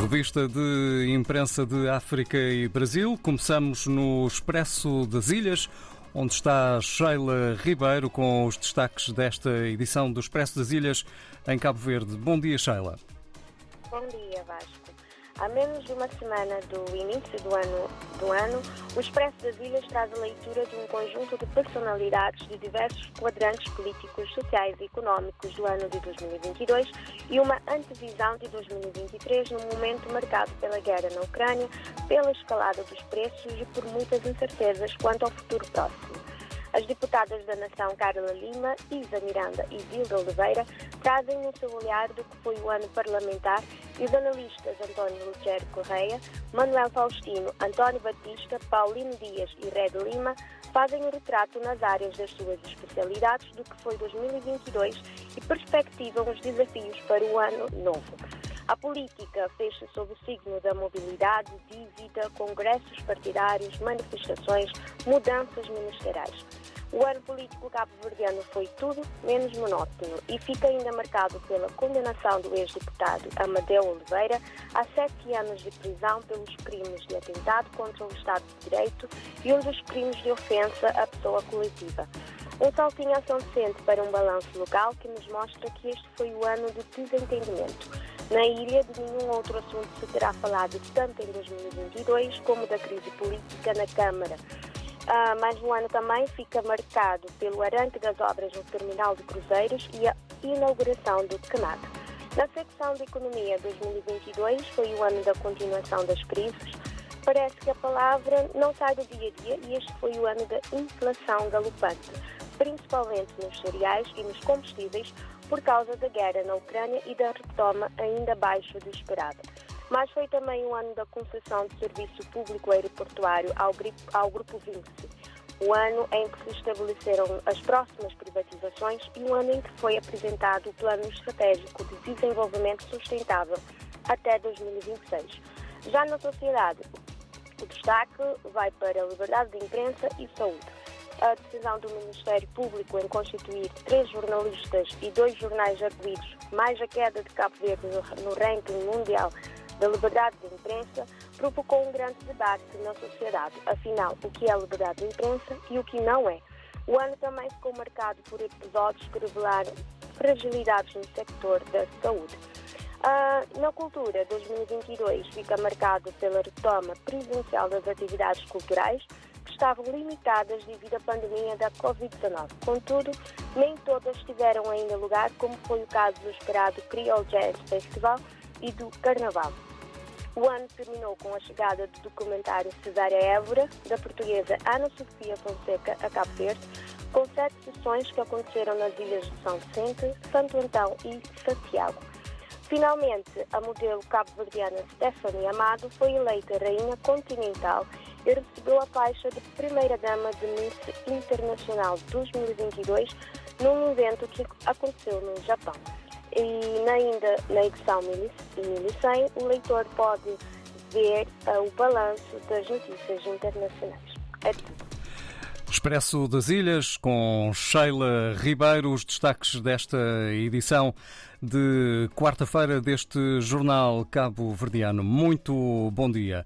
Revista de imprensa de África e Brasil. Começamos no Expresso das Ilhas, onde está Sheila Ribeiro com os destaques desta edição do Expresso das Ilhas em Cabo Verde. Bom dia, Sheila. Bom dia, Vasco. Há menos de uma semana do início do ano, do ano, o Expresso das Ilhas traz a leitura de um conjunto de personalidades de diversos quadrantes políticos, sociais e económicos do ano de 2022 e uma antevisão de 2023 num momento marcado pela guerra na Ucrânia, pela escalada dos preços e por muitas incertezas quanto ao futuro próximo. As deputadas da Nação Carla Lima, Isa Miranda e Zilda Oliveira trazem no seu olhar do que foi o ano parlamentar e os analistas António Lugero Correia, Manuel Faustino, António Batista, Paulino Dias e Red Lima fazem um retrato nas áreas das suas especialidades do que foi 2022 e perspectivam os desafios para o ano novo. A política fecha sob o signo da mobilidade, dívida, congressos partidários, manifestações, mudanças ministeriais. O ano político cabo-verdiano foi tudo menos monótono e fica ainda marcado pela condenação do ex-deputado Amadeu Oliveira a sete anos de prisão pelos crimes de atentado contra o Estado de Direito e um dos crimes de ofensa à pessoa coletiva. Um saltinho ação decente para um balanço local que nos mostra que este foi o ano de desentendimento. Na ilha, de nenhum outro assunto se terá falado tanto em 2022 como da crise política na Câmara. Uh, mas o ano também fica marcado pelo arranque das obras no terminal de cruzeiros e a inauguração do CNAC. Na secção de Economia 2022 foi o ano da continuação das crises. Parece que a palavra não sai do dia a dia e este foi o ano da inflação galopante, principalmente nos cereais e nos combustíveis, por causa da guerra na Ucrânia e da retoma ainda abaixo do esperado mas foi também um ano da concessão de serviço público aeroportuário ao, ao Grupo Vinci, o ano em que se estabeleceram as próximas privatizações e o ano em que foi apresentado o Plano Estratégico de Desenvolvimento Sustentável até 2026. Já na sociedade, o destaque vai para a liberdade de imprensa e saúde. A decisão do Ministério Público em constituir três jornalistas e dois jornais arguídos, mais a queda de Cabo Verde no ranking mundial da liberdade de imprensa provocou um grande debate na sociedade. Afinal, o que é liberdade de imprensa e o que não é? O ano também ficou marcado por episódios que revelaram fragilidades no sector da saúde. Uh, na cultura, 2022 fica marcado pela retoma presencial das atividades culturais, estavam limitadas devido à pandemia da Covid-19. Contudo, nem todas tiveram ainda lugar, como foi o caso do esperado Creole Jazz Festival e do Carnaval. O ano terminou com a chegada do documentário Cesária Évora, da portuguesa Ana Sofia Fonseca, a Cabo Verde, com sete sessões que aconteceram nas ilhas de São Vicente, Santo Antão e Santiago. Finalmente, a modelo cabo-verdiana Stephanie Amado foi eleita Rainha Continental e recebeu a faixa de Primeira-Dama de Miss Internacional 2022 num evento que aconteceu no Japão. E ainda na edição 1100, o leitor pode ver uh, o balanço das notícias internacionais. É tudo. Expresso das Ilhas, com Sheila Ribeiro, os destaques desta edição de quarta-feira deste jornal Cabo Verdeano. Muito bom dia.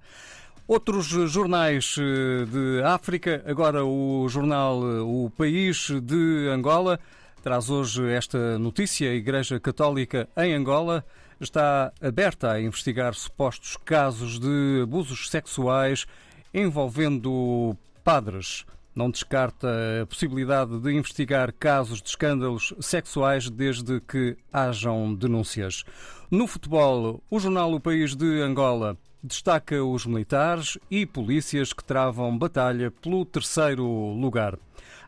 Outros jornais eh, de África, agora o jornal eh, O País de Angola. Traz hoje esta notícia. A Igreja Católica em Angola está aberta a investigar supostos casos de abusos sexuais envolvendo padres. Não descarta a possibilidade de investigar casos de escândalos sexuais desde que hajam denúncias. No futebol, o jornal O País de Angola destaca os militares e polícias que travam batalha pelo terceiro lugar.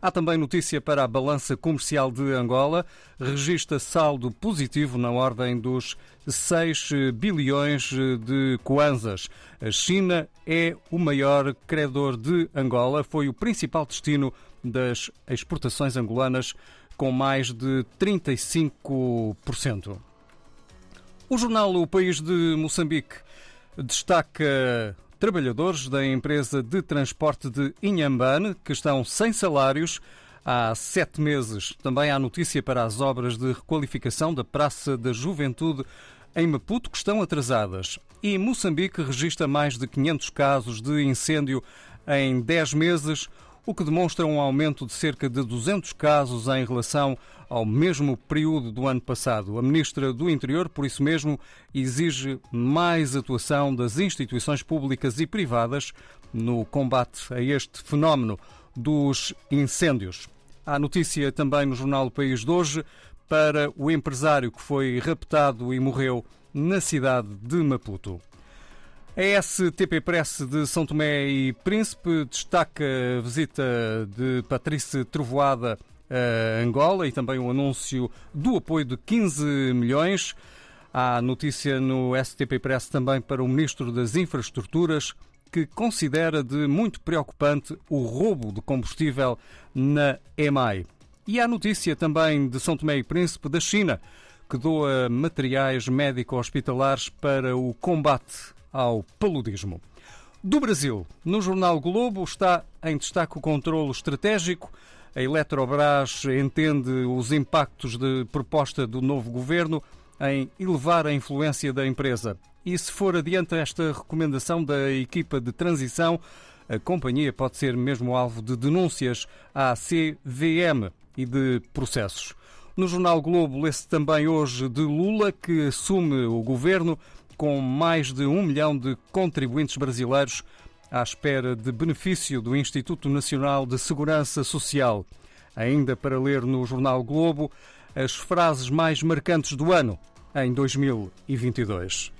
Há também notícia para a balança comercial de Angola. Registra saldo positivo na ordem dos 6 bilhões de kwanzas. A China é o maior credor de Angola, foi o principal destino das exportações angolanas, com mais de 35%. O jornal O País de Moçambique destaca trabalhadores da empresa de transporte de Inhambane, que estão sem salários há sete meses. Também há notícia para as obras de requalificação da Praça da Juventude em Maputo que estão atrasadas. E Moçambique registra mais de 500 casos de incêndio em 10 meses, o que demonstra um aumento de cerca de 200 casos em relação ao mesmo período do ano passado. A Ministra do Interior, por isso mesmo, exige mais atuação das instituições públicas e privadas no combate a este fenómeno dos incêndios. Há notícia também no jornal o País de hoje para o empresário que foi raptado e morreu na cidade de Maputo. A STP Press de São Tomé e Príncipe destaca a visita de Patrícia Trovoada a Angola e também o anúncio do apoio de 15 milhões. Há notícia no STP Press também para o Ministro das Infraestruturas, que considera de muito preocupante o roubo de combustível na EMAI. E há notícia também de São Tomé e Príncipe da China, que doa materiais médico-hospitalares para o combate ao paludismo. Do Brasil, no jornal Globo está em destaque o controlo estratégico. A Eletrobras entende os impactos de proposta do novo governo em elevar a influência da empresa. E se for adiante esta recomendação da equipa de transição, a companhia pode ser mesmo alvo de denúncias à CVM e de processos. No jornal Globo lê-se também hoje de Lula, que assume o governo com mais de um milhão de contribuintes brasileiros à espera de benefício do Instituto Nacional de Segurança Social. Ainda para ler no Jornal Globo as frases mais marcantes do ano em 2022.